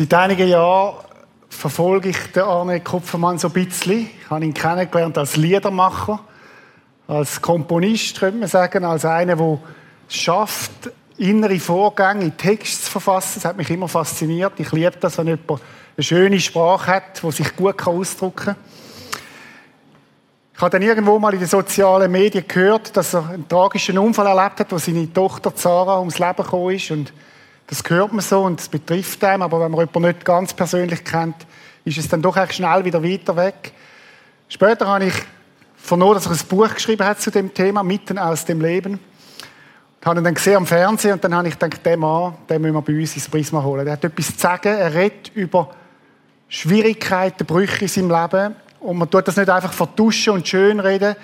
Seit einigen Jahren verfolge ich den Arne Kupfermann so ein bisschen. Ich habe ihn kennengelernt als Liedermacher, als Komponist, könnte man sagen, als einer, der es schafft, innere Vorgänge in Text zu verfassen. Das hat mich immer fasziniert. Ich liebe das, wenn jemand eine schöne Sprache hat, die sich gut ausdrücken kann. Ich habe dann irgendwo mal in den sozialen Medien gehört, dass er einen tragischen Unfall erlebt hat, wo seine Tochter Zara ums Leben gekommen ist. Und das hört man so und es betrifft einem. Aber wenn man jemanden nicht ganz persönlich kennt, ist es dann doch echt schnell wieder weiter weg. Später habe ich vernommen, dass er ein Buch geschrieben hat zu dem Thema, mitten aus dem Leben. Ich habe ihn dann gesehen am Fernsehen und dann habe ich gedacht, den Mann, den müssen wir bei uns ins Prisma holen. Der hat etwas zu sagen, er redet über Schwierigkeiten, Brüche in seinem Leben und man tut das nicht einfach vertuschen und schön reden,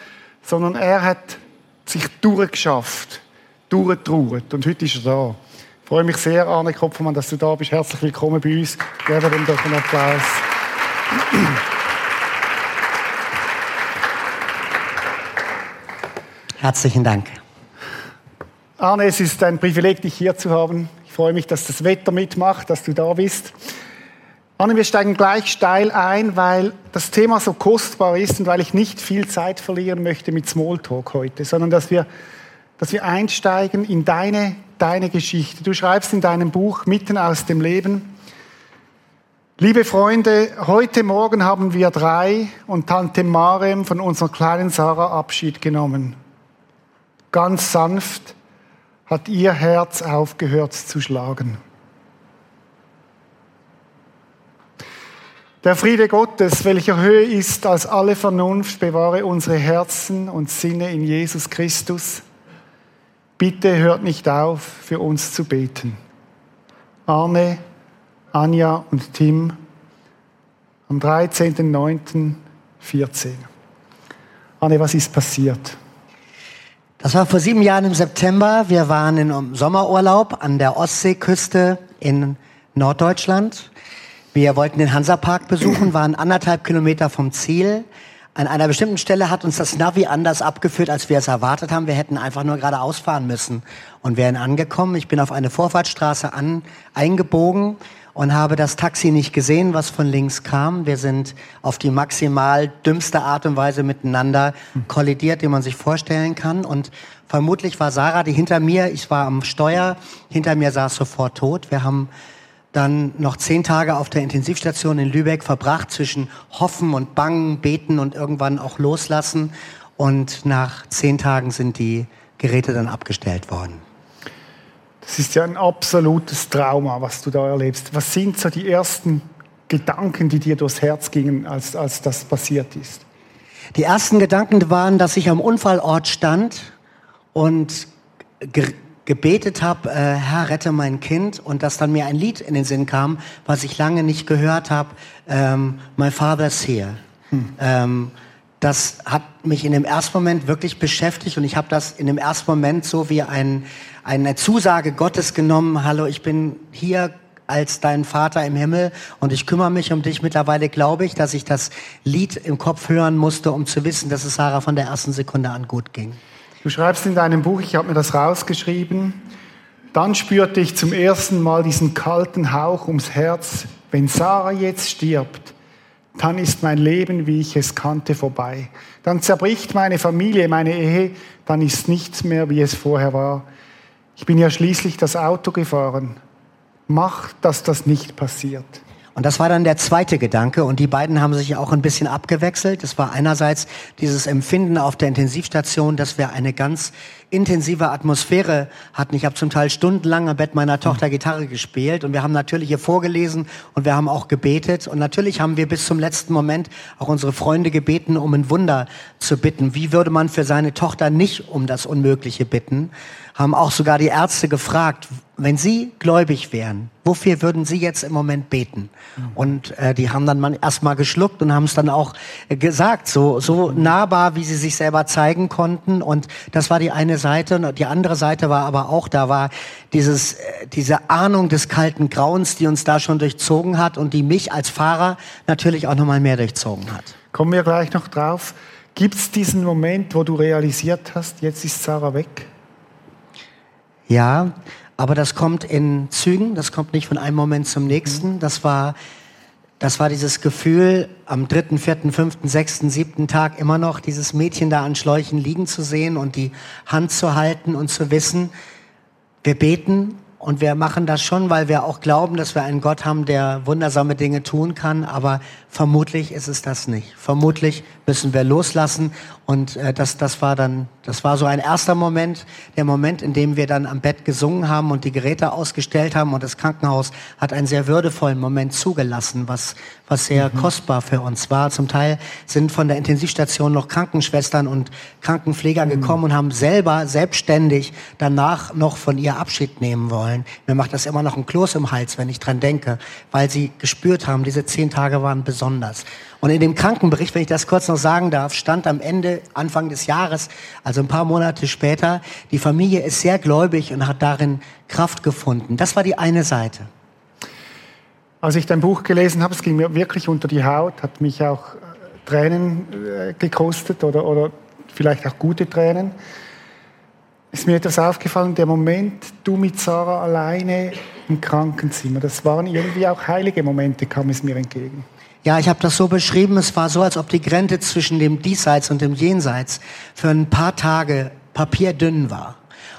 sondern er hat sich durchgeschafft, durchgetraut. Und heute ist er da. Ich freue mich sehr, Arne Kopfermann, dass du da bist. Herzlich willkommen bei uns. Geben ihm doch einen Applaus. Herzlichen Dank. Arne, es ist ein Privileg, dich hier zu haben. Ich freue mich, dass das Wetter mitmacht, dass du da bist. Anne, wir steigen gleich steil ein, weil das Thema so kostbar ist und weil ich nicht viel Zeit verlieren möchte mit Smalltalk heute, sondern dass wir, dass wir einsteigen in deine, deine Geschichte. Du schreibst in deinem Buch Mitten aus dem Leben. Liebe Freunde, heute Morgen haben wir drei und Tante Marem von unserer kleinen Sarah Abschied genommen. Ganz sanft hat ihr Herz aufgehört zu schlagen. Der Friede Gottes, welcher höher ist als alle Vernunft, bewahre unsere Herzen und Sinne in Jesus Christus. Bitte hört nicht auf, für uns zu beten. Arne, Anja und Tim am 13.09.14. Arne, was ist passiert? Das war vor sieben Jahren im September. Wir waren im Sommerurlaub an der Ostseeküste in Norddeutschland. Wir wollten den Hansapark besuchen, waren anderthalb Kilometer vom Ziel. An einer bestimmten Stelle hat uns das Navi anders abgeführt, als wir es erwartet haben. Wir hätten einfach nur geradeaus fahren müssen und wären angekommen. Ich bin auf eine Vorfahrtsstraße an, eingebogen und habe das Taxi nicht gesehen, was von links kam. Wir sind auf die maximal dümmste Art und Weise miteinander kollidiert, die man sich vorstellen kann. Und vermutlich war Sarah, die hinter mir, ich war am Steuer, hinter mir saß sofort tot. Wir haben dann noch zehn Tage auf der Intensivstation in Lübeck verbracht zwischen Hoffen und Bangen, Beten und irgendwann auch Loslassen. Und nach zehn Tagen sind die Geräte dann abgestellt worden. Das ist ja ein absolutes Trauma, was du da erlebst. Was sind so die ersten Gedanken, die dir durchs Herz gingen, als, als das passiert ist? Die ersten Gedanken waren, dass ich am Unfallort stand und gebetet habe, äh, Herr, rette mein Kind, und dass dann mir ein Lied in den Sinn kam, was ich lange nicht gehört habe, ähm, My Father's Here. Hm. Ähm, das hat mich in dem ersten Moment wirklich beschäftigt und ich habe das in dem ersten Moment so wie ein, eine Zusage Gottes genommen, hallo, ich bin hier als dein Vater im Himmel und ich kümmere mich um dich. Mittlerweile glaube ich, dass ich das Lied im Kopf hören musste, um zu wissen, dass es Sarah von der ersten Sekunde an gut ging. Du schreibst in deinem Buch, ich habe mir das rausgeschrieben, dann spürte ich zum ersten Mal diesen kalten Hauch ums Herz. Wenn Sarah jetzt stirbt, dann ist mein Leben, wie ich es kannte, vorbei. Dann zerbricht meine Familie, meine Ehe, dann ist nichts mehr, wie es vorher war. Ich bin ja schließlich das Auto gefahren. Mach, dass das nicht passiert. Und das war dann der zweite Gedanke und die beiden haben sich auch ein bisschen abgewechselt. Es war einerseits dieses Empfinden auf der Intensivstation, dass wir eine ganz intensive Atmosphäre hatten. Ich habe zum Teil stundenlang am Bett meiner Tochter Gitarre gespielt und wir haben natürlich hier vorgelesen und wir haben auch gebetet und natürlich haben wir bis zum letzten Moment auch unsere Freunde gebeten, um ein Wunder zu bitten. Wie würde man für seine Tochter nicht um das Unmögliche bitten? Haben auch sogar die Ärzte gefragt, wenn Sie gläubig wären, wofür würden Sie jetzt im Moment beten? Mhm. Und äh, die haben dann erstmal geschluckt und haben es dann auch äh, gesagt, so, so nahbar, wie sie sich selber zeigen konnten. Und das war die eine Seite. Und die andere Seite war aber auch, da war dieses, äh, diese Ahnung des kalten Grauens, die uns da schon durchzogen hat und die mich als Fahrer natürlich auch nochmal mehr durchzogen hat. Kommen wir gleich noch drauf. Gibt es diesen Moment, wo du realisiert hast, jetzt ist Sarah weg? Ja, Aber das kommt in Zügen, das kommt nicht von einem Moment zum nächsten. Das war, das war dieses Gefühl, am dritten, vierten, fünften, sechsten, siebten Tag immer noch dieses Mädchen da an Schläuchen liegen zu sehen und die Hand zu halten und zu wissen, wir beten und wir machen das schon, weil wir auch glauben, dass wir einen Gott haben, der wundersame Dinge tun kann. Aber vermutlich ist es das nicht. Vermutlich müssen wir loslassen. Und äh, das, das war dann, das war so ein erster Moment, der Moment, in dem wir dann am Bett gesungen haben und die Geräte ausgestellt haben. Und das Krankenhaus hat einen sehr würdevollen Moment zugelassen, was, was sehr mhm. kostbar für uns war. Zum Teil sind von der Intensivstation noch Krankenschwestern und Krankenpfleger mhm. gekommen und haben selber selbstständig danach noch von ihr Abschied nehmen wollen. Mir macht das immer noch ein Kloß im Hals, wenn ich dran denke, weil sie gespürt haben, diese zehn Tage waren besonders. Und in dem Krankenbericht, wenn ich das kurz noch sagen darf, stand am Ende, Anfang des Jahres, also ein paar Monate später, die Familie ist sehr gläubig und hat darin Kraft gefunden. Das war die eine Seite. Als ich dein Buch gelesen habe, es ging mir wirklich unter die Haut, hat mich auch äh, Tränen äh, gekostet oder, oder vielleicht auch gute Tränen. Ist mir etwas aufgefallen, der Moment, du mit Sarah alleine im Krankenzimmer, das waren irgendwie auch heilige Momente, kam es mir entgegen. Ja, ich habe das so beschrieben, es war so, als ob die Grenze zwischen dem Diesseits und dem Jenseits für ein paar Tage papierdünn war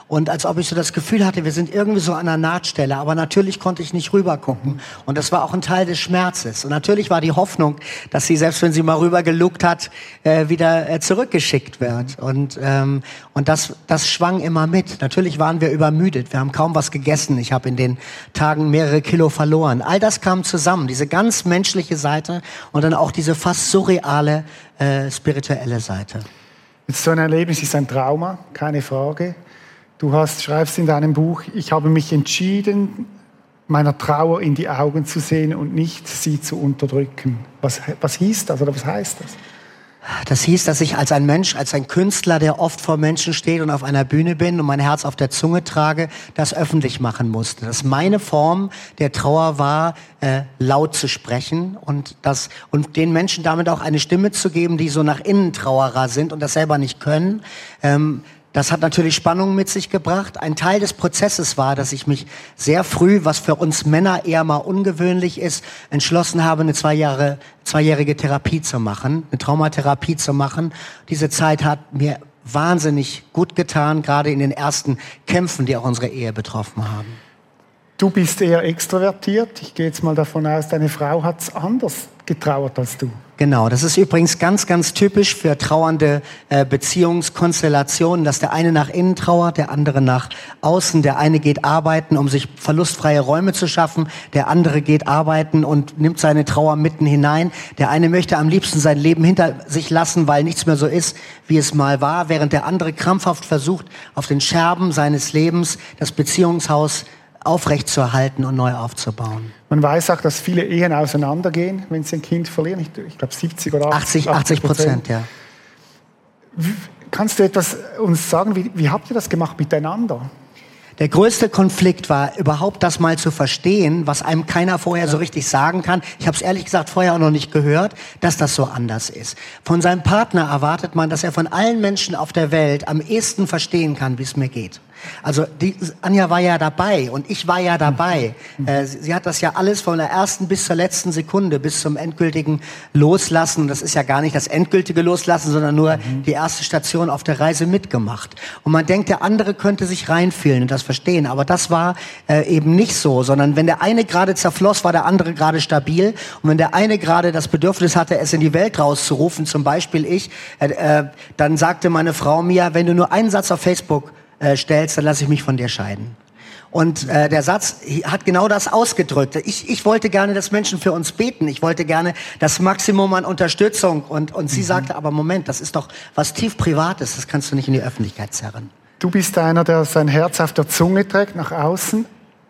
und als ob ich so das Gefühl hatte, wir sind irgendwie so an einer Nahtstelle, aber natürlich konnte ich nicht rüber gucken und das war auch ein Teil des Schmerzes und natürlich war die Hoffnung, dass sie selbst wenn sie mal rüber geluckt hat, äh, wieder äh, zurückgeschickt wird und ähm, und das das schwang immer mit. Natürlich waren wir übermüdet, wir haben kaum was gegessen. Ich habe in den Tagen mehrere Kilo verloren. All das kam zusammen, diese ganz menschliche Seite und dann auch diese fast surreale äh, spirituelle Seite. Jetzt so ein Erlebnis ist ein Trauma, keine Frage. Du hast, schreibst in deinem Buch, ich habe mich entschieden, meiner Trauer in die Augen zu sehen und nicht sie zu unterdrücken. Was, was hieß das oder was heißt das? Das hieß, dass ich als ein Mensch, als ein Künstler, der oft vor Menschen steht und auf einer Bühne bin und mein Herz auf der Zunge trage, das öffentlich machen musste. Dass meine Form der Trauer war, äh, laut zu sprechen und das und den Menschen damit auch eine Stimme zu geben, die so nach innen Trauerer sind und das selber nicht können. Ähm, das hat natürlich Spannung mit sich gebracht. Ein Teil des Prozesses war, dass ich mich sehr früh, was für uns Männer eher mal ungewöhnlich ist, entschlossen habe, eine zwei Jahre, zweijährige Therapie zu machen, eine Traumatherapie zu machen. Diese Zeit hat mir wahnsinnig gut getan, gerade in den ersten Kämpfen, die auch unsere Ehe betroffen haben. Du bist eher extrovertiert. Ich gehe jetzt mal davon aus, deine Frau hat es anders getrauert als du. Genau, das ist übrigens ganz, ganz typisch für trauernde äh, Beziehungskonstellationen, dass der eine nach innen trauert, der andere nach außen. Der eine geht arbeiten, um sich verlustfreie Räume zu schaffen. Der andere geht arbeiten und nimmt seine Trauer mitten hinein. Der eine möchte am liebsten sein Leben hinter sich lassen, weil nichts mehr so ist, wie es mal war, während der andere krampfhaft versucht, auf den Scherben seines Lebens das Beziehungshaus aufrechtzuerhalten und neu aufzubauen. Man weiß auch, dass viele Ehen auseinandergehen, wenn sie ein Kind verlieren. Ich, ich glaube 70 oder 80, 80 Prozent, ja. Kannst du etwas uns sagen, wie, wie habt ihr das gemacht miteinander? Der größte Konflikt war überhaupt das mal zu verstehen, was einem keiner vorher so richtig sagen kann. Ich habe es ehrlich gesagt vorher auch noch nicht gehört, dass das so anders ist. Von seinem Partner erwartet man, dass er von allen Menschen auf der Welt am ehesten verstehen kann, wie es mir geht. Also die, Anja war ja dabei und ich war ja dabei. Mhm. Äh, sie, sie, hat das ja alles von der ersten bis zur letzten Sekunde, bis zum endgültigen Loslassen. Das ist ja gar nicht das endgültige Loslassen, sondern nur mhm. die erste Station auf der Reise mitgemacht. Und man denkt, der andere könnte sich reinfühlen und das verstehen. Aber das war äh, eben nicht so, sondern wenn der eine gerade zerfloss, war der andere gerade stabil. Und wenn der eine gerade das Bedürfnis hatte, es in die Welt rauszurufen, zum Beispiel ich, äh, äh dann sagte meine Frau mir, wenn du nur einen Satz auf Facebook äh, stellst, dann lasse ich mich von dir scheiden. Und äh, der Satz hat genau das ausgedrückt. Ich, ich wollte gerne, dass Menschen für uns beten. Ich wollte gerne das Maximum an Unterstützung. Und, und sie mhm. sagte, aber Moment, das ist doch was tief Privates. Das kannst du nicht in die Öffentlichkeit zerren. Du bist einer, der sein Herz auf der Zunge trägt, nach außen.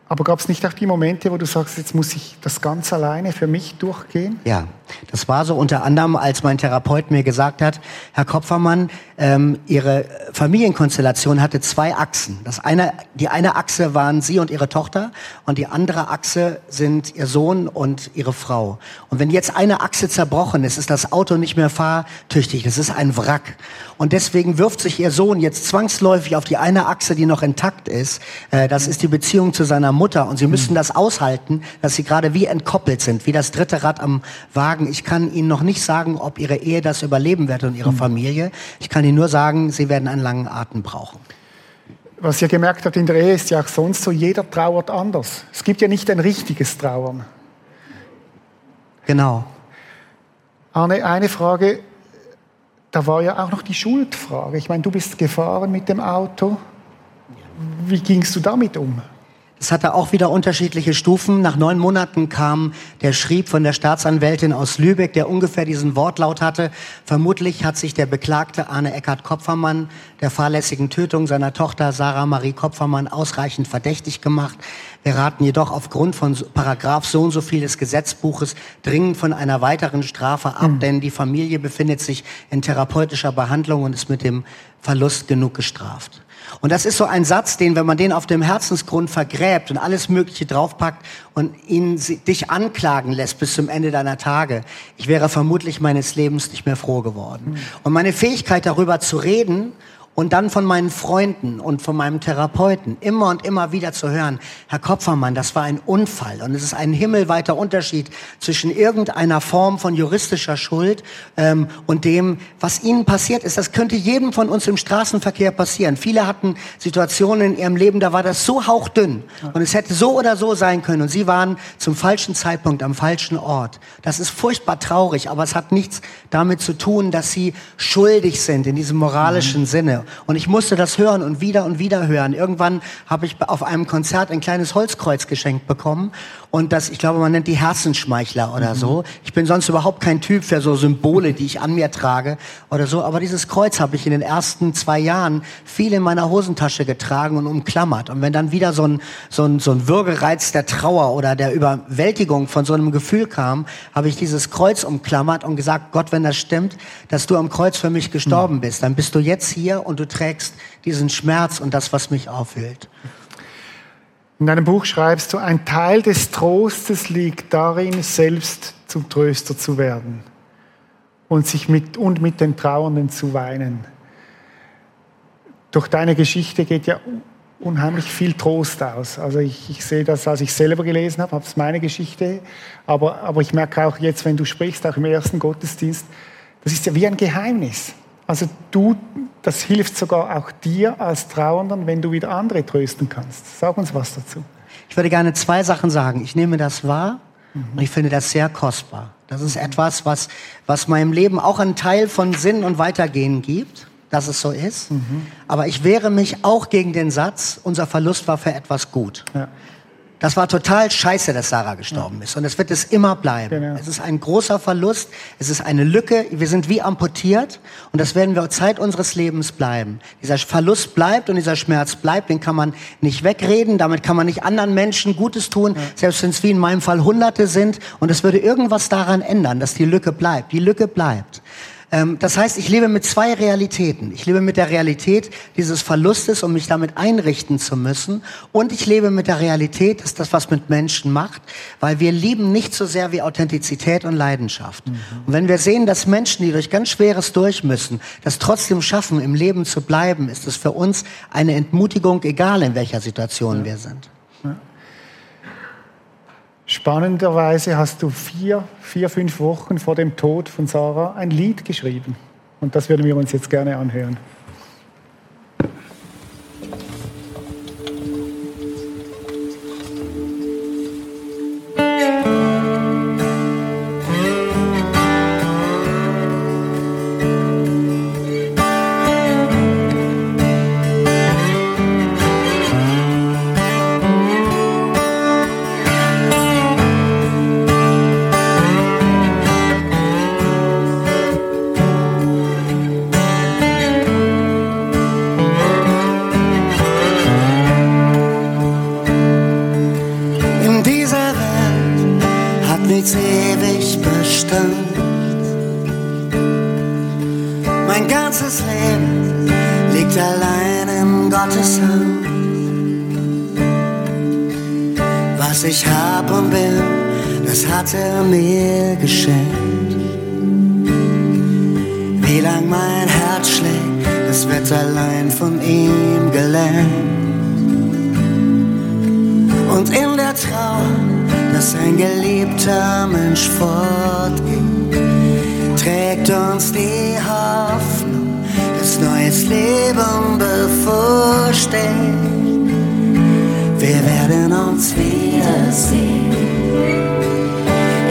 Aber gab es nicht auch die Momente, wo du sagst, jetzt muss ich das ganz alleine für mich durchgehen? Ja, das war so unter anderem, als mein Therapeut mir gesagt hat, Herr Kopfermann, ähm, Ihre Familienkonstellation hatte zwei Achsen. Das eine, die eine Achse waren Sie und Ihre Tochter und die andere Achse sind Ihr Sohn und Ihre Frau. Und wenn jetzt eine Achse zerbrochen ist, ist das Auto nicht mehr fahrtüchtig. Das ist ein Wrack. Und deswegen wirft sich Ihr Sohn jetzt zwangsläufig auf die eine Achse, die noch intakt ist. Äh, das ist die Beziehung zu seiner Mutter. Und Sie müssen das aushalten, dass Sie gerade wie entkoppelt sind, wie das dritte Rad am Wagen. Ich kann Ihnen noch nicht sagen, ob Ihre Ehe das überleben wird und Ihre Familie. Ich kann Ihnen nur sagen, Sie werden einen langen Atem brauchen. Was ihr gemerkt habt in der Ehe ist ja auch sonst so, jeder trauert anders. Es gibt ja nicht ein richtiges Trauern. Genau. Arne, eine Frage, da war ja auch noch die Schuldfrage. Ich meine, du bist gefahren mit dem Auto. Wie gingst du damit um? Es hatte auch wieder unterschiedliche Stufen. Nach neun Monaten kam der Schrieb von der Staatsanwältin aus Lübeck, der ungefähr diesen Wortlaut hatte. Vermutlich hat sich der Beklagte Arne Eckart Kopfermann der fahrlässigen Tötung seiner Tochter Sarah Marie Kopfermann ausreichend verdächtig gemacht. Wir raten jedoch aufgrund von Paragraph so und so viel des Gesetzbuches dringend von einer weiteren Strafe ab, mhm. denn die Familie befindet sich in therapeutischer Behandlung und ist mit dem Verlust genug gestraft. Und das ist so ein Satz, den, wenn man den auf dem Herzensgrund vergräbt und alles Mögliche draufpackt und ihn dich anklagen lässt bis zum Ende deiner Tage, ich wäre vermutlich meines Lebens nicht mehr froh geworden. Mhm. Und meine Fähigkeit darüber zu reden und dann von meinen Freunden und von meinem Therapeuten immer und immer wieder zu hören, Herr Kopfermann, das war ein Unfall und es ist ein himmelweiter Unterschied zwischen irgendeiner Form von juristischer Schuld ähm, und dem, was Ihnen passiert ist. Das könnte jedem von uns im Straßenverkehr passieren. Viele hatten Situationen in ihrem Leben, da war das so hauchdünn und es hätte so oder so sein können und Sie waren zum falschen Zeitpunkt am falschen Ort. Das ist furchtbar traurig, aber es hat nichts damit zu tun, dass Sie schuldig sind in diesem moralischen mhm. Sinne und ich musste das hören und wieder und wieder hören. Irgendwann habe ich auf einem Konzert ein kleines Holzkreuz geschenkt bekommen. Und das, ich glaube, man nennt die Herzenschmeichler oder mhm. so. Ich bin sonst überhaupt kein Typ für so Symbole, die ich an mir trage oder so. Aber dieses Kreuz habe ich in den ersten zwei Jahren viel in meiner Hosentasche getragen und umklammert. Und wenn dann wieder so ein, so ein, so ein Würgereiz der Trauer oder der Überwältigung von so einem Gefühl kam, habe ich dieses Kreuz umklammert und gesagt, Gott, wenn das stimmt, dass du am Kreuz für mich gestorben mhm. bist, dann bist du jetzt hier und du trägst diesen Schmerz und das, was mich aufhüllt. In deinem Buch schreibst du, ein Teil des Trostes liegt darin, selbst zum Tröster zu werden und sich mit, und mit den Trauernden zu weinen. Durch deine Geschichte geht ja unheimlich viel Trost aus. Also ich, ich sehe das, als ich selber gelesen habe, habe es meine Geschichte, aber, aber ich merke auch jetzt, wenn du sprichst, auch im ersten Gottesdienst, das ist ja wie ein Geheimnis. Also du, das hilft sogar auch dir als Trauernden, wenn du wieder andere trösten kannst. Sag uns was dazu. Ich würde gerne zwei Sachen sagen. Ich nehme das wahr mhm. und ich finde das sehr kostbar. Das ist etwas, was, was meinem Leben auch einen Teil von Sinn und Weitergehen gibt, dass es so ist. Mhm. Aber ich wehre mich auch gegen den Satz, unser Verlust war für etwas gut. Ja. Das war total scheiße, dass Sarah gestorben ist. Und es wird es immer bleiben. Genau. Es ist ein großer Verlust. Es ist eine Lücke. Wir sind wie amputiert. Und das werden wir Zeit unseres Lebens bleiben. Dieser Verlust bleibt und dieser Schmerz bleibt. Den kann man nicht wegreden. Damit kann man nicht anderen Menschen Gutes tun. Ja. Selbst wenn es wie in meinem Fall Hunderte sind. Und es würde irgendwas daran ändern, dass die Lücke bleibt. Die Lücke bleibt. Ähm, das heißt, ich lebe mit zwei Realitäten. Ich lebe mit der Realität dieses Verlustes, um mich damit einrichten zu müssen. Und ich lebe mit der Realität, dass das was mit Menschen macht, weil wir lieben nicht so sehr wie Authentizität und Leidenschaft. Mhm. Und wenn wir sehen, dass Menschen, die durch ganz Schweres durch müssen, das trotzdem schaffen, im Leben zu bleiben, ist es für uns eine Entmutigung, egal in welcher Situation ja. wir sind. Spannenderweise hast du vier, vier, fünf Wochen vor dem Tod von Sarah ein Lied geschrieben. Und das würden wir uns jetzt gerne anhören. Wir werden uns wiedersehen.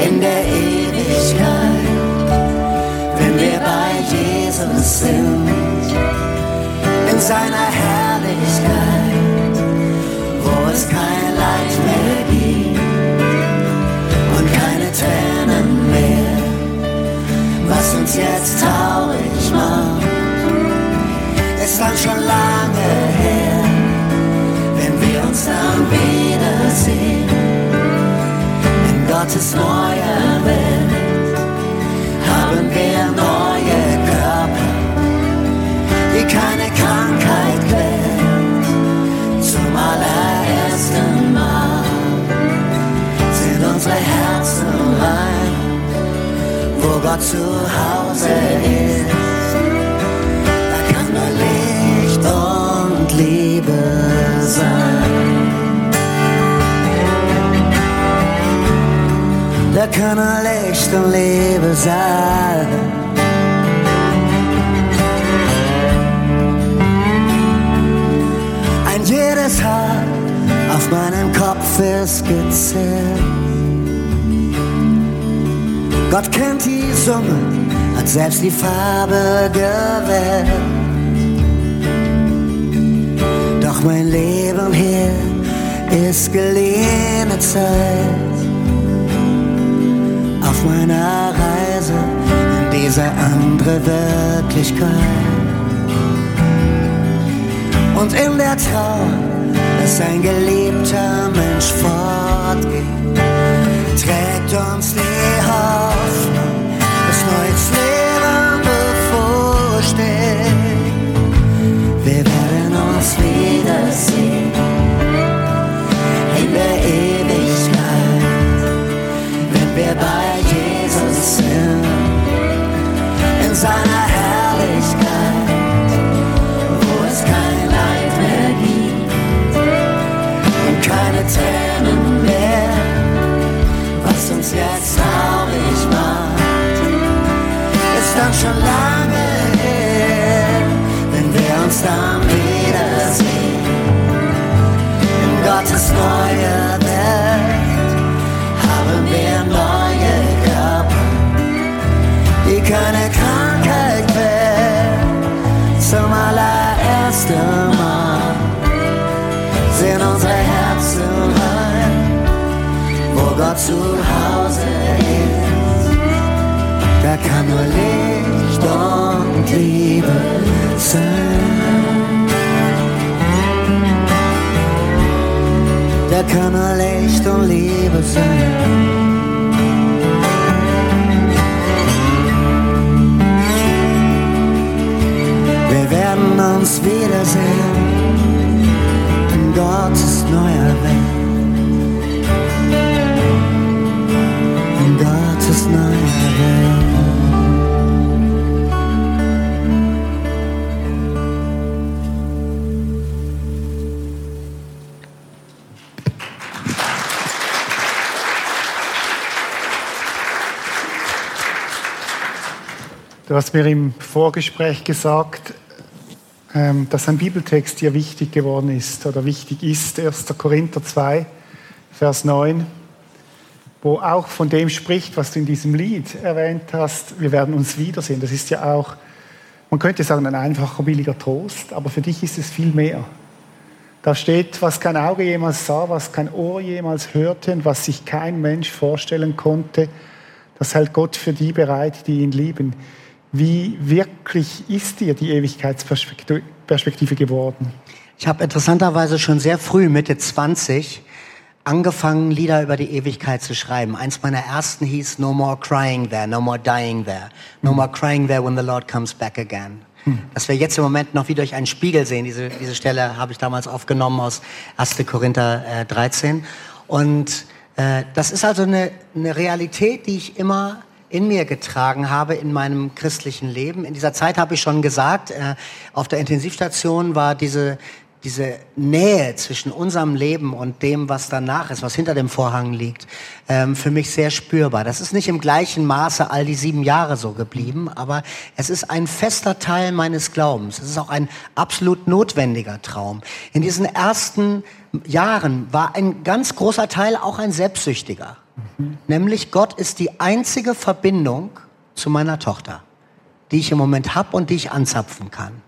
In der Ewigkeit, wenn wir bei Jesus sind, in seiner Herrlichkeit, wo es kein Leid mehr gibt und keine Tränen mehr, was uns jetzt traurig macht, ist dann schon lange her, uns dann wiedersehen in Gottes neuer Welt haben wir neue Körper, die keine Krankheit quält. Zum allerersten Mal sind unsere Herzen rein, wo Gott zu Hause ist. Kann nur Licht und Liebe sein. Ein jedes Haar auf meinem Kopf ist gezählt. Gott kennt die Summe, hat selbst die Farbe gewählt. Doch mein Leben hier ist geliehene Zeit meiner Reise in diese andere Wirklichkeit. Und in der Trauer, dass ein geliebter Mensch fortgeht, trägt uns die Hoffnung, dass neues Leben bevorsteht. Wir werden uns wiedersehen Sind, in seiner Herrlichkeit, wo es kein Leid mehr gibt und keine Tränen mehr, was uns jetzt traurig macht, ist dann schon lange her, wenn wir uns dann wiedersehen, in Gottes neue kann nur Licht und Liebe sein. Wir werden uns wiedersehen in Gottes neuer Welt. Du hast mir im Vorgespräch gesagt, ähm, dass ein Bibeltext dir wichtig geworden ist oder wichtig ist. 1. Korinther 2, Vers 9, wo auch von dem spricht, was du in diesem Lied erwähnt hast. Wir werden uns wiedersehen. Das ist ja auch, man könnte sagen, ein einfacher, billiger Trost, aber für dich ist es viel mehr. Da steht, was kein Auge jemals sah, was kein Ohr jemals hörte und was sich kein Mensch vorstellen konnte, das hält Gott für die bereit, die ihn lieben. Wie wirklich ist dir die Ewigkeitsperspektive geworden? Ich habe interessanterweise schon sehr früh, Mitte 20, angefangen, Lieder über die Ewigkeit zu schreiben. Eins meiner ersten hieß No More Crying There, No More Dying There, No More Crying There When the Lord Comes Back Again. Hm. Dass wir jetzt im Moment noch wie durch einen Spiegel sehen. Diese, diese Stelle habe ich damals aufgenommen aus 1. Korinther äh, 13. Und äh, das ist also eine, eine Realität, die ich immer in mir getragen habe in meinem christlichen Leben. In dieser Zeit habe ich schon gesagt, äh, auf der Intensivstation war diese, diese Nähe zwischen unserem Leben und dem, was danach ist, was hinter dem Vorhang liegt, ähm, für mich sehr spürbar. Das ist nicht im gleichen Maße all die sieben Jahre so geblieben, aber es ist ein fester Teil meines Glaubens. Es ist auch ein absolut notwendiger Traum. In diesen ersten Jahren war ein ganz großer Teil auch ein selbstsüchtiger. Mhm. Nämlich Gott ist die einzige Verbindung zu meiner Tochter, die ich im Moment habe und die ich anzapfen kann.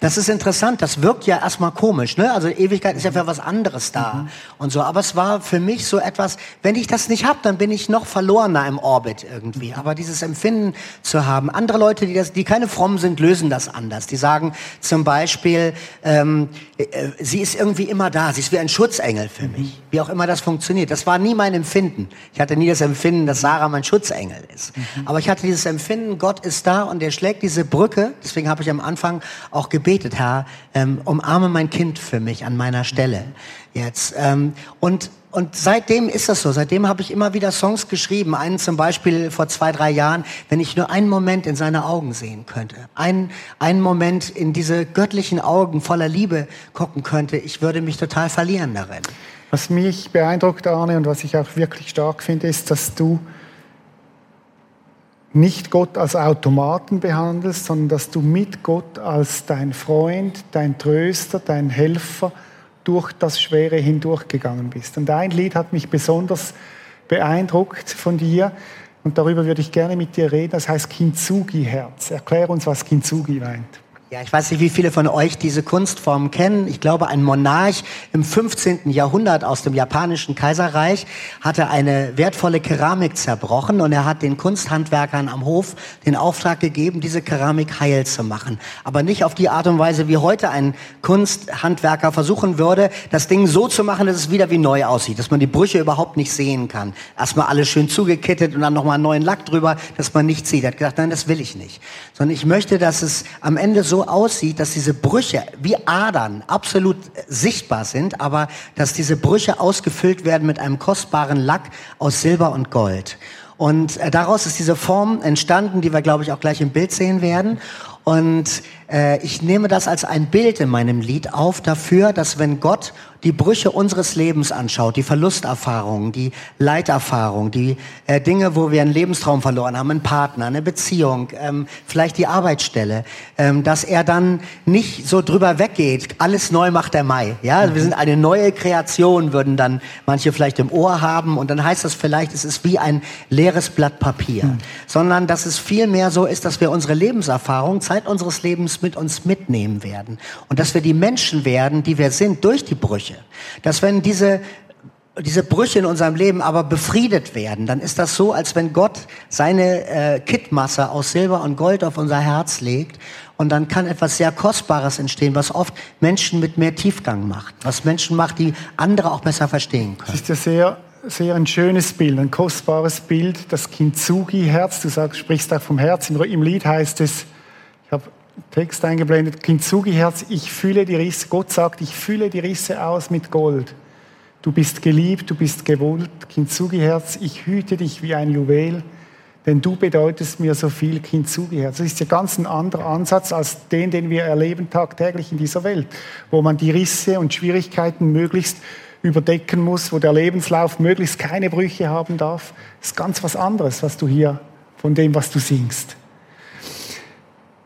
Das ist interessant, das wirkt ja erstmal komisch, ne? Also Ewigkeit ist ja für was anderes da mhm. und so. Aber es war für mich so etwas, wenn ich das nicht habe, dann bin ich noch verlorener im Orbit irgendwie. Mhm. Aber dieses Empfinden zu haben, andere Leute, die, das, die keine fromm sind, lösen das anders. Die sagen zum Beispiel, ähm, äh, sie ist irgendwie immer da, sie ist wie ein Schutzengel für mhm. mich. Wie auch immer das funktioniert. Das war nie mein Empfinden. Ich hatte nie das Empfinden, dass Sarah mein Schutzengel ist. Mhm. Aber ich hatte dieses Empfinden, Gott ist da und er schlägt diese Brücke. Deswegen habe ich am Anfang auch gebetet, Herr, ähm, umarme mein Kind für mich an meiner Stelle jetzt. Ähm, und und seitdem ist das so. Seitdem habe ich immer wieder Songs geschrieben. Einen zum Beispiel vor zwei, drei Jahren, wenn ich nur einen Moment in seine Augen sehen könnte. Einen, einen Moment in diese göttlichen Augen voller Liebe gucken könnte. Ich würde mich total verlieren darin. Was mich beeindruckt, Arne, und was ich auch wirklich stark finde, ist, dass du nicht Gott als Automaten behandelst, sondern dass du mit Gott als dein Freund, dein Tröster, dein Helfer durch das Schwere hindurchgegangen bist. Und ein Lied hat mich besonders beeindruckt von dir und darüber würde ich gerne mit dir reden. Das heißt Kintsugi-Herz. Erklär uns, was Kintsugi meint. Ja, ich weiß nicht, wie viele von euch diese Kunstform kennen. Ich glaube, ein Monarch im 15. Jahrhundert aus dem japanischen Kaiserreich hatte eine wertvolle Keramik zerbrochen und er hat den Kunsthandwerkern am Hof den Auftrag gegeben, diese Keramik heil zu machen. Aber nicht auf die Art und Weise, wie heute ein Kunsthandwerker versuchen würde, das Ding so zu machen, dass es wieder wie neu aussieht, dass man die Brüche überhaupt nicht sehen kann. Erstmal alles schön zugekittet und dann nochmal einen neuen Lack drüber, dass man nicht sieht. Er hat gesagt, nein, das will ich nicht. Sondern ich möchte, dass es am Ende so aussieht, dass diese Brüche wie Adern absolut sichtbar sind, aber dass diese Brüche ausgefüllt werden mit einem kostbaren Lack aus Silber und Gold. Und äh, daraus ist diese Form entstanden, die wir, glaube ich, auch gleich im Bild sehen werden. Und äh, ich nehme das als ein Bild in meinem Lied auf dafür, dass wenn Gott die Brüche unseres Lebens anschaut, die Verlusterfahrungen, die Leiterfahrungen, die äh, Dinge, wo wir einen Lebenstraum verloren haben, einen Partner, eine Beziehung, ähm, vielleicht die Arbeitsstelle, ähm, dass er dann nicht so drüber weggeht, alles neu macht der Mai. Ja, also wir sind eine neue Kreation, würden dann manche vielleicht im Ohr haben und dann heißt das vielleicht, es ist wie ein leeres Blatt Papier, mhm. sondern dass es vielmehr so ist, dass wir unsere Lebenserfahrung, Zeit unseres Lebens mit uns mitnehmen werden und dass wir die Menschen werden, die wir sind durch die Brüche Brüche. Dass wenn diese diese Brüche in unserem Leben aber befriedet werden, dann ist das so, als wenn Gott seine äh, Kittmasse aus Silber und Gold auf unser Herz legt und dann kann etwas sehr Kostbares entstehen, was oft Menschen mit mehr Tiefgang macht, was Menschen macht, die andere auch besser verstehen können. Das ist ja sehr, sehr ein schönes Bild, ein kostbares Bild, das Kintsugi-Herz. Du sagst, sprichst auch vom Herz. Im, Lied heißt es, Text eingeblendet, Kintsugi-Herz, ich fühle die Risse, Gott sagt, ich fühle die Risse aus mit Gold. Du bist geliebt, du bist gewollt, Kintsugi-Herz, ich hüte dich wie ein Juwel, denn du bedeutest mir so viel, Kintsugi-Herz. Das ist ja ganz ein anderer Ansatz als den, den wir erleben tagtäglich in dieser Welt, wo man die Risse und Schwierigkeiten möglichst überdecken muss, wo der Lebenslauf möglichst keine Brüche haben darf. Das ist ganz was anderes, was du hier von dem, was du singst.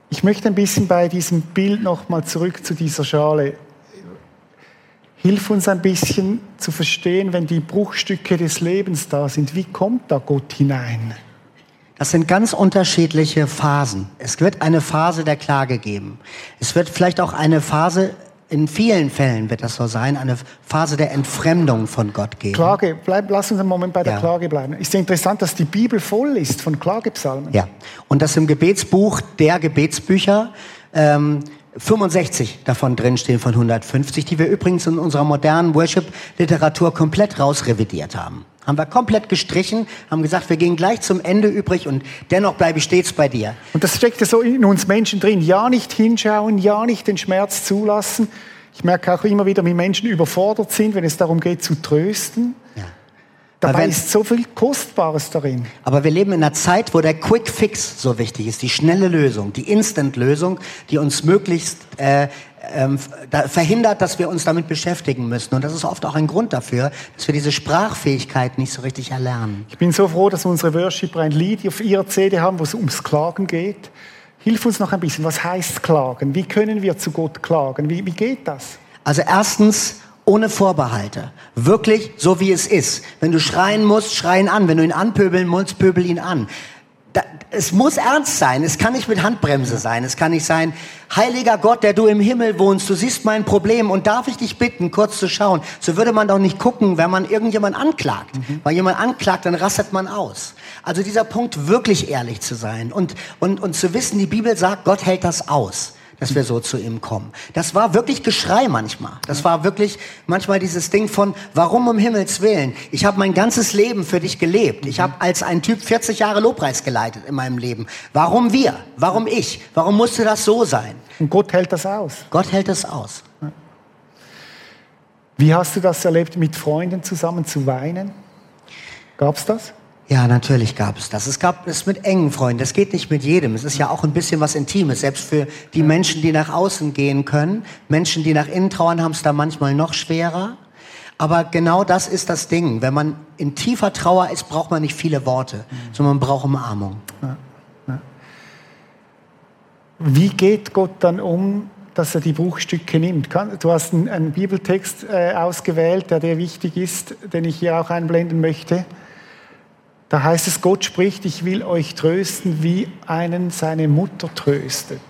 Ich möchte ein bisschen bei diesem Bild nochmal zurück zu dieser Schale. Hilf uns ein bisschen zu verstehen, wenn die Bruchstücke des Lebens da sind, wie kommt da Gott hinein? Das sind ganz unterschiedliche Phasen. Es wird eine Phase der Klage geben. Es wird vielleicht auch eine Phase in vielen Fällen wird das so sein, eine Phase der Entfremdung von Gott geben. Klage, bleib, lass uns einen Moment bei der ja. Klage bleiben. Ist ja interessant, dass die Bibel voll ist von Klagepsalmen. Ja, und dass im Gebetsbuch der Gebetsbücher ähm, 65 davon drinstehen von 150, die wir übrigens in unserer modernen Worship-Literatur komplett rausrevidiert haben. Haben wir komplett gestrichen, haben gesagt, wir gehen gleich zum Ende übrig und dennoch bleibe ich stets bei dir. Und das steckt ja so in uns Menschen drin. Ja, nicht hinschauen, ja, nicht den Schmerz zulassen. Ich merke auch immer wieder, wie Menschen überfordert sind, wenn es darum geht, zu trösten. Dabei wenn- ist so viel Kostbares darin. Aber wir leben in einer Zeit, wo der Quick Fix so wichtig ist, die schnelle Lösung, die Instant-Lösung, die uns möglichst äh, ähm, da verhindert, dass wir uns damit beschäftigen müssen. Und das ist oft auch ein Grund dafür, dass wir diese Sprachfähigkeit nicht so richtig erlernen. Ich bin so froh, dass unsere Worshipper ein Lied auf ihrer CD haben, wo es ums Klagen geht. Hilf uns noch ein bisschen. Was heißt Klagen? Wie können wir zu Gott klagen? Wie, wie geht das? Also erstens ohne Vorbehalte. Wirklich so wie es ist. Wenn du schreien musst, schreien an. Wenn du ihn anpöbeln musst, pöbel ihn an. Da, es muss ernst sein. Es kann nicht mit Handbremse sein. Es kann nicht sein, heiliger Gott, der du im Himmel wohnst, du siehst mein Problem und darf ich dich bitten, kurz zu schauen. So würde man doch nicht gucken, wenn man irgendjemand anklagt. Weil jemand anklagt, dann rastet man aus. Also dieser Punkt, wirklich ehrlich zu sein und, und, und zu wissen, die Bibel sagt, Gott hält das aus dass wir so zu ihm kommen. Das war wirklich Geschrei manchmal. Das war wirklich manchmal dieses Ding von, warum um Himmels Willen? Ich habe mein ganzes Leben für dich gelebt. Ich habe als ein Typ 40 Jahre Lobpreis geleitet in meinem Leben. Warum wir? Warum ich? Warum musste das so sein? Und Gott hält das aus. Gott hält es aus. Wie hast du das erlebt, mit Freunden zusammen zu weinen? Gab's das? Ja, natürlich gab es das. Es gab es mit engen Freunden. Das geht nicht mit jedem. Es ist ja auch ein bisschen was Intimes. Selbst für die Menschen, die nach außen gehen können. Menschen, die nach innen trauern, haben es da manchmal noch schwerer. Aber genau das ist das Ding. Wenn man in tiefer Trauer ist, braucht man nicht viele Worte, sondern man braucht Umarmung. Wie geht Gott dann um, dass er die Bruchstücke nimmt? Du hast einen, einen Bibeltext äh, ausgewählt, der dir wichtig ist, den ich hier auch einblenden möchte. Da heißt es, Gott spricht, ich will euch trösten, wie einen seine Mutter tröstet.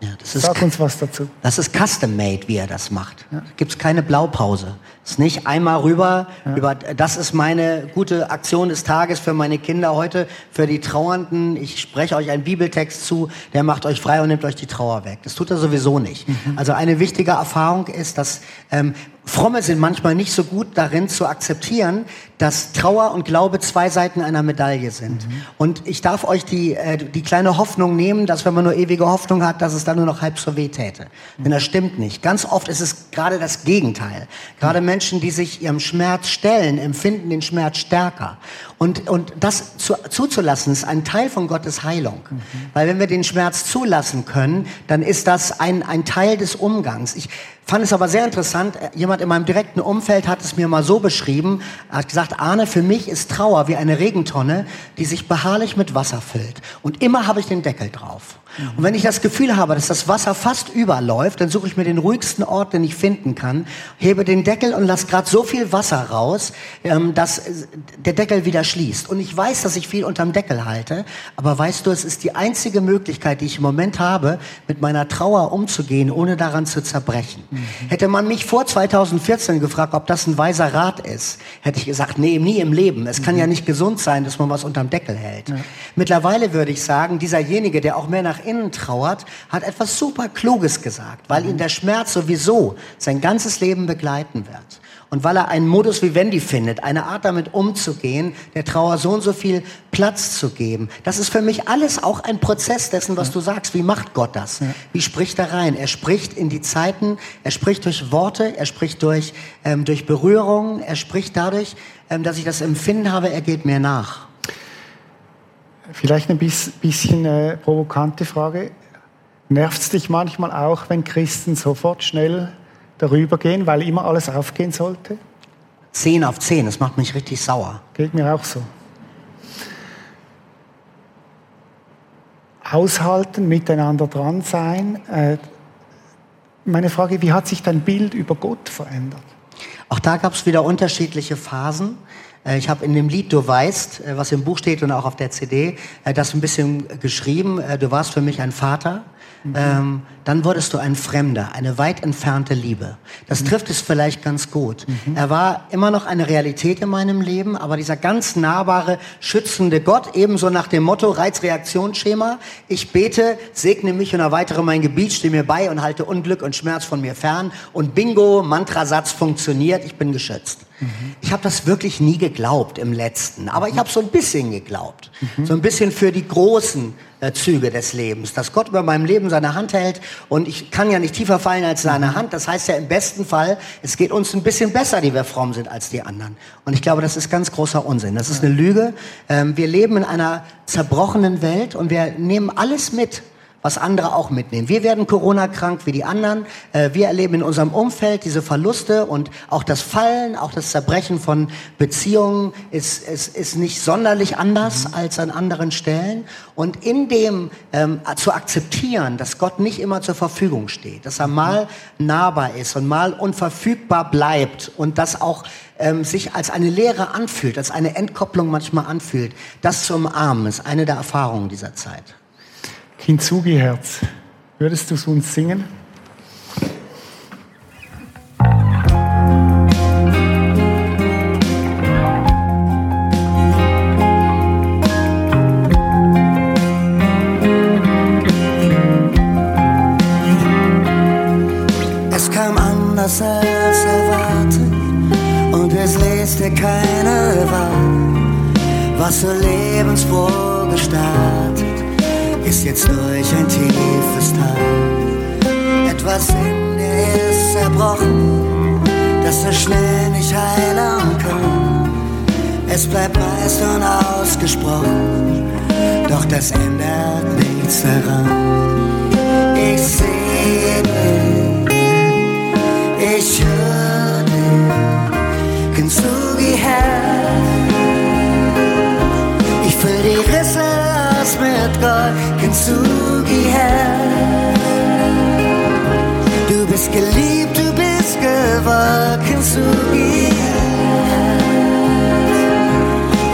Ja, das ist Sag uns was dazu. Das ist custom made, wie er das macht. Da gibt's keine Blaupause. Es ist nicht einmal rüber, über, das ist meine gute Aktion des Tages für meine Kinder heute, für die Trauernden. Ich spreche euch einen Bibeltext zu, der macht euch frei und nimmt euch die Trauer weg. Das tut er sowieso nicht. Also eine wichtige Erfahrung ist, dass ähm, Fromme sind manchmal nicht so gut darin zu akzeptieren, dass Trauer und Glaube zwei Seiten einer Medaille sind. Und ich darf euch die, äh, die kleine Hoffnung nehmen, dass wenn man nur ewige Hoffnung hat, dass es dann nur noch halb so weh täte. Denn das stimmt nicht. Ganz oft ist es gerade das Gegenteil. Gerade Menschen, die sich ihrem Schmerz stellen, empfinden den Schmerz stärker. Und, und das zu, zuzulassen, ist ein Teil von Gottes Heilung. Weil wenn wir den Schmerz zulassen können, dann ist das ein, ein Teil des Umgangs. Ich fand es aber sehr interessant, äh, jemand in meinem direkten Umfeld hat es mir mal so beschrieben, hat gesagt, Arne, für mich ist Trauer wie eine Regentonne, die sich beharrlich mit Wasser füllt. Und immer habe ich den Deckel drauf. Und wenn ich das Gefühl habe, dass das Wasser fast überläuft, dann suche ich mir den ruhigsten Ort, den ich finden kann, hebe den Deckel und lasse gerade so viel Wasser raus, ähm, dass äh, der Deckel wieder schließt. Und ich weiß, dass ich viel unterm Deckel halte, aber weißt du, es ist die einzige Möglichkeit, die ich im Moment habe, mit meiner Trauer umzugehen, ohne daran zu zerbrechen. Hätte man mich vor 2014 gefragt, ob das ein weiser Rat ist, hätte ich gesagt, nee, nie im Leben. Es kann ja nicht gesund sein, dass man was unterm Deckel hält. Mittlerweile würde ich sagen, dieserjenige, der auch mehr nach innen trauert, hat etwas super Kluges gesagt, weil ihn der Schmerz sowieso sein ganzes Leben begleiten wird. Und weil er einen Modus vivendi findet, eine Art damit umzugehen, der Trauer so und so viel Platz zu geben. Das ist für mich alles auch ein Prozess dessen, was du sagst. Wie macht Gott das? Wie spricht er rein? Er spricht in die Zeiten, er spricht durch Worte, er spricht durch, ähm, durch Berührungen, er spricht dadurch, ähm, dass ich das Empfinden habe, er geht mir nach. Vielleicht ein bis- bisschen äh, provokante Frage. Nervt es dich manchmal auch, wenn Christen sofort schnell darüber gehen, weil immer alles aufgehen sollte? Zehn auf zehn, das macht mich richtig sauer. Geht mir auch so. Aushalten, miteinander dran sein. Äh, meine Frage, wie hat sich dein Bild über Gott verändert? Auch da gab es wieder unterschiedliche Phasen. Äh, Ich habe in dem Lied Du weißt, äh, was im Buch steht und auch auf der CD, äh, das ein bisschen geschrieben. Du warst für mich ein Vater. Ähm, dann wurdest du ein Fremder, eine weit entfernte Liebe. Das trifft es vielleicht ganz gut. Er war immer noch eine Realität in meinem Leben, aber dieser ganz nahbare, schützende Gott, ebenso nach dem Motto Reizreaktionsschema, ich bete, segne mich und erweitere mein Gebiet, stehe mir bei und halte Unglück und Schmerz von mir fern und bingo, Mantrasatz funktioniert, ich bin geschützt. Ich habe das wirklich nie geglaubt im letzten, aber ich habe so ein bisschen geglaubt. So ein bisschen für die großen äh, Züge des Lebens, dass Gott über meinem Leben seine Hand hält und ich kann ja nicht tiefer fallen als seine Hand. Das heißt ja im besten Fall, es geht uns ein bisschen besser, die wir fromm sind als die anderen. Und ich glaube, das ist ganz großer Unsinn. Das ist eine Lüge. Ähm, wir leben in einer zerbrochenen Welt und wir nehmen alles mit was andere auch mitnehmen. Wir werden Corona-krank wie die anderen. Äh, wir erleben in unserem Umfeld diese Verluste und auch das Fallen, auch das Zerbrechen von Beziehungen ist, ist, ist nicht sonderlich anders mhm. als an anderen Stellen. Und in dem ähm, zu akzeptieren, dass Gott nicht immer zur Verfügung steht, dass er mal nahbar ist und mal unverfügbar bleibt und das auch ähm, sich als eine Lehre anfühlt, als eine Entkopplung manchmal anfühlt, das zu umarmen, ist eine der Erfahrungen dieser Zeit. Kintsugi-Herz. Würdest du es uns singen?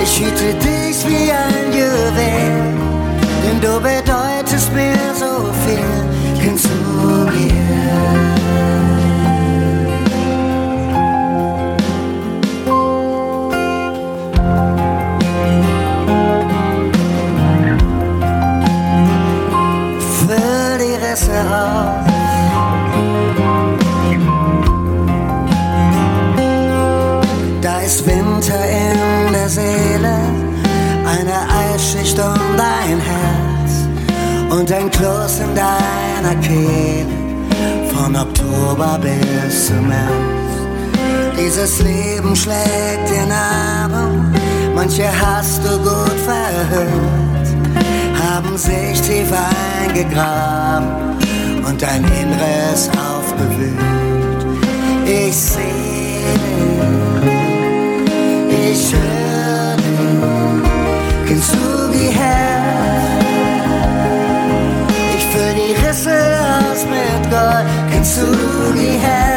Ich hüte dich wie ein Juwel, denn du bedeutest März. Dieses Leben schlägt dir Narben, manche hast du gut verhört, haben sich tief eingegraben und dein Inneres aufgewühlt. Ich sehe ich höre dich, Kintsugi Herr. Ich füll die Risse aus mit Gold, Kintsugi Herr.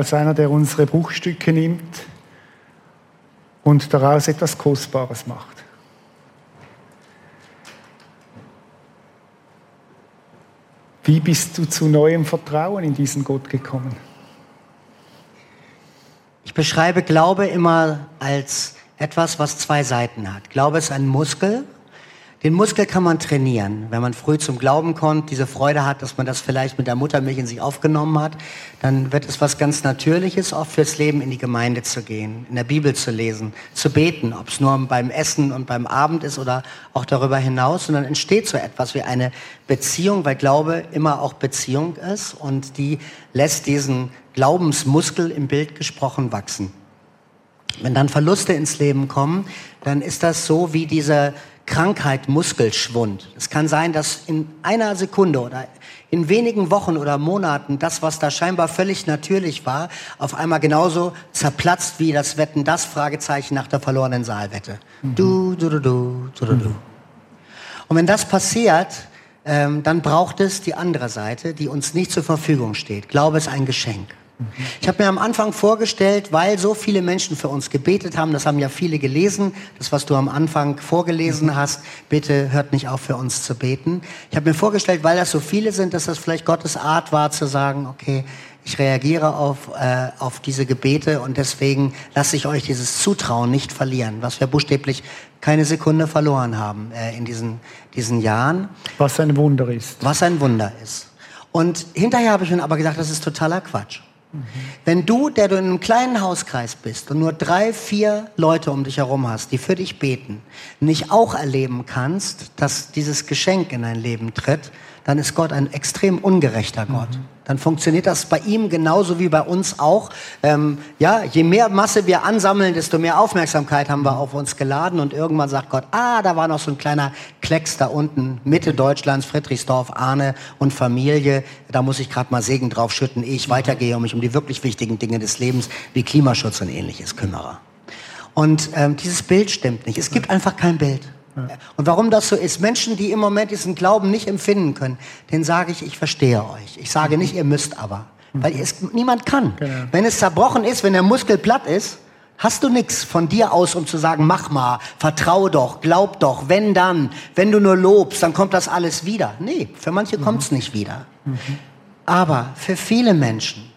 Als einer, der unsere Bruchstücke nimmt und daraus etwas Kostbares macht. Wie bist du zu neuem Vertrauen in diesen Gott gekommen? Ich beschreibe Glaube immer als etwas, was zwei Seiten hat. Glaube ist ein Muskel. Den Muskel kann man trainieren. Wenn man früh zum Glauben kommt, diese Freude hat, dass man das vielleicht mit der Muttermilch in sich aufgenommen hat, dann wird es was ganz Natürliches, oft fürs Leben in die Gemeinde zu gehen, in der Bibel zu lesen, zu beten, ob es nur beim Essen und beim Abend ist oder auch darüber hinaus. Und dann entsteht so etwas wie eine Beziehung, weil Glaube immer auch Beziehung ist und die lässt diesen Glaubensmuskel im Bild gesprochen wachsen. Wenn dann Verluste ins Leben kommen, dann ist das so wie diese Krankheit Muskelschwund. Es kann sein, dass in einer Sekunde oder in wenigen Wochen oder Monaten das, was da scheinbar völlig natürlich war, auf einmal genauso zerplatzt wie das Wetten, das Fragezeichen nach der verlorenen Saalwette. Mhm. Du, du, du, du, du, du, du. Und wenn das passiert, ähm, dann braucht es die andere Seite, die uns nicht zur Verfügung steht. Glaube ist ein Geschenk. Ich habe mir am Anfang vorgestellt, weil so viele Menschen für uns gebetet haben, das haben ja viele gelesen, das, was du am Anfang vorgelesen mhm. hast, bitte hört nicht auf, für uns zu beten. Ich habe mir vorgestellt, weil das so viele sind, dass das vielleicht Gottes Art war, zu sagen, okay, ich reagiere auf, äh, auf diese Gebete und deswegen lasse ich euch dieses Zutrauen nicht verlieren, was wir buchstäblich keine Sekunde verloren haben äh, in diesen, diesen Jahren. Was ein Wunder ist. Was ein Wunder ist. Und hinterher habe ich mir aber gedacht, das ist totaler Quatsch. Wenn du, der du in einem kleinen Hauskreis bist und nur drei, vier Leute um dich herum hast, die für dich beten, nicht auch erleben kannst, dass dieses Geschenk in dein Leben tritt, dann ist Gott ein extrem ungerechter Gott. Mhm. Dann funktioniert das bei ihm genauso wie bei uns auch. Ähm, ja, je mehr Masse wir ansammeln, desto mehr Aufmerksamkeit haben wir auf uns geladen und irgendwann sagt Gott, ah, da war noch so ein kleiner Klecks da unten, Mitte Deutschlands, Friedrichsdorf, Ahne und Familie. Da muss ich gerade mal Segen drauf schütten, ehe ich weitergehe und mich um die wirklich wichtigen Dinge des Lebens wie Klimaschutz und ähnliches kümmere. Und ähm, dieses Bild stimmt nicht. Es gibt einfach kein Bild. Und warum das so ist, Menschen, die im Moment diesen Glauben nicht empfinden können, denen sage ich, ich verstehe euch. Ich sage nicht, ihr müsst aber. Weil es niemand kann. Genau. Wenn es zerbrochen ist, wenn der Muskel platt ist, hast du nichts von dir aus, um zu sagen, mach mal, vertraue doch, glaub doch, wenn dann, wenn du nur lobst, dann kommt das alles wieder. Nee, für manche mhm. kommt es nicht wieder. Mhm. Aber für viele Menschen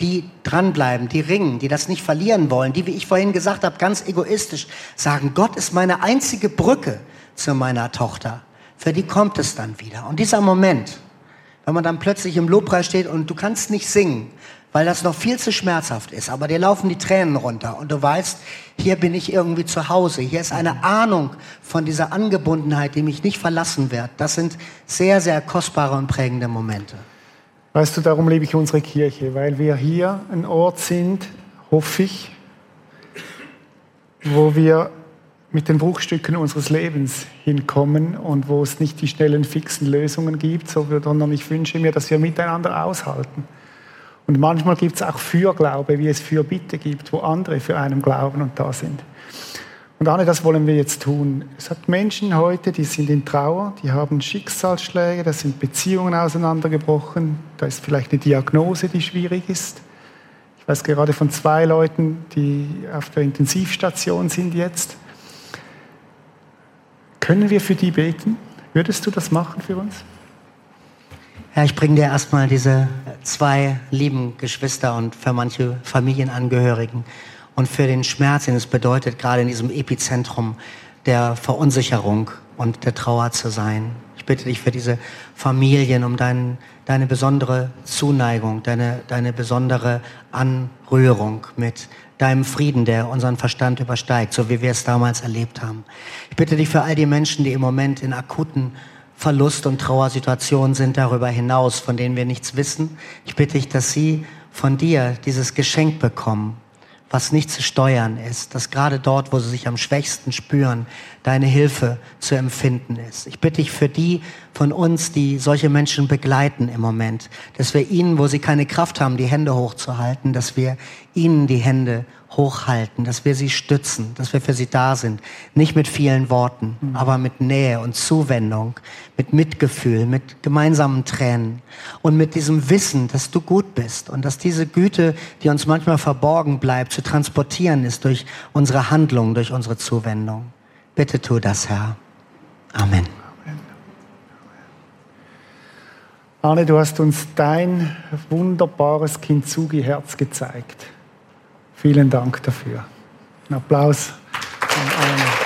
die dranbleiben, die ringen, die das nicht verlieren wollen, die, wie ich vorhin gesagt habe, ganz egoistisch sagen, Gott ist meine einzige Brücke zu meiner Tochter. Für die kommt es dann wieder. Und dieser Moment, wenn man dann plötzlich im Lobpreis steht und du kannst nicht singen, weil das noch viel zu schmerzhaft ist, aber dir laufen die Tränen runter und du weißt, hier bin ich irgendwie zu Hause, hier ist eine Ahnung von dieser Angebundenheit, die mich nicht verlassen wird. Das sind sehr, sehr kostbare und prägende Momente. Weißt du, darum liebe ich unsere Kirche, weil wir hier ein Ort sind, hoffe ich, wo wir mit den Bruchstücken unseres Lebens hinkommen und wo es nicht die schnellen, fixen Lösungen gibt, sondern ich wünsche mir, dass wir miteinander aushalten. Und manchmal gibt es auch Fürglaube, wie es Fürbitte gibt, wo andere für einen glauben und da sind. Und Anne, das wollen wir jetzt tun. Es hat Menschen heute, die sind in Trauer, die haben Schicksalsschläge, da sind Beziehungen auseinandergebrochen, da ist vielleicht eine Diagnose, die schwierig ist. Ich weiß gerade von zwei Leuten, die auf der Intensivstation sind jetzt. Können wir für die beten? Würdest du das machen für uns? Ja, ich bringe dir erstmal diese zwei lieben Geschwister und für manche Familienangehörigen und für den Schmerz, den es bedeutet, gerade in diesem Epizentrum der Verunsicherung und der Trauer zu sein. Ich bitte dich für diese Familien um dein, deine besondere Zuneigung, deine, deine besondere Anrührung mit deinem Frieden, der unseren Verstand übersteigt, so wie wir es damals erlebt haben. Ich bitte dich für all die Menschen, die im Moment in akuten Verlust- und Trauersituationen sind darüber hinaus, von denen wir nichts wissen. Ich bitte dich, dass sie von dir dieses Geschenk bekommen, was nicht zu steuern ist, dass gerade dort, wo sie sich am schwächsten spüren, deine Hilfe zu empfinden ist. Ich bitte dich für die von uns, die solche Menschen begleiten im Moment, dass wir ihnen, wo sie keine Kraft haben, die Hände hochzuhalten, dass wir ihnen die Hände hochhalten, dass wir sie stützen, dass wir für sie da sind. Nicht mit vielen Worten, mhm. aber mit Nähe und Zuwendung, mit Mitgefühl, mit gemeinsamen Tränen und mit diesem Wissen, dass du gut bist und dass diese Güte, die uns manchmal verborgen bleibt, zu transportieren ist durch unsere Handlung, durch unsere Zuwendung. Bitte tu das, Herr. Amen. Arne, du hast uns dein wunderbares Kintsugi-Herz gezeigt. Vielen Dank dafür. Ein Applaus an Arne.